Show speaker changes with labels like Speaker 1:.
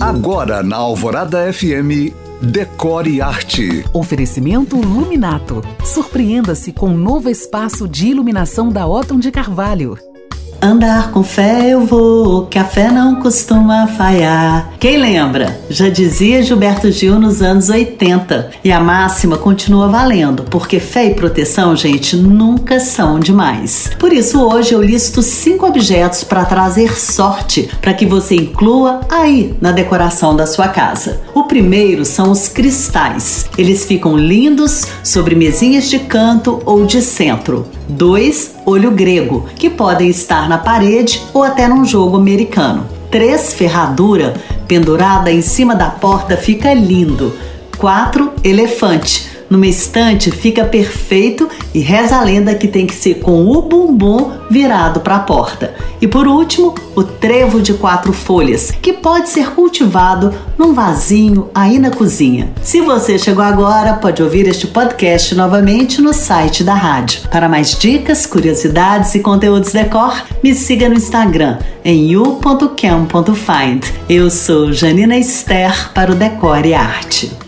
Speaker 1: Agora na Alvorada FM, Decore Arte.
Speaker 2: Oferecimento Luminato. Surpreenda-se com um novo espaço de iluminação da Otton de Carvalho.
Speaker 3: Andar com fé eu vou, que a fé não costuma falhar. Quem lembra? Já dizia Gilberto Gil nos anos 80. E a máxima continua valendo, porque fé e proteção, gente, nunca são demais. Por isso, hoje eu listo cinco objetos para trazer sorte, para que você inclua aí na decoração da sua casa. Primeiro são os cristais. Eles ficam lindos sobre mesinhas de canto ou de centro. Dois, olho grego, que podem estar na parede ou até num jogo americano. Três, ferradura, pendurada em cima da porta fica lindo. Quatro, elefante numa estante fica perfeito e reza a lenda que tem que ser com o bumbum virado para a porta. E por último, o trevo de quatro folhas, que pode ser cultivado num vasinho aí na cozinha. Se você chegou agora, pode ouvir este podcast novamente no site da rádio. Para mais dicas, curiosidades e conteúdos decor, me siga no Instagram em you.cam.find. Eu sou Janina Esther para o Decore e Arte.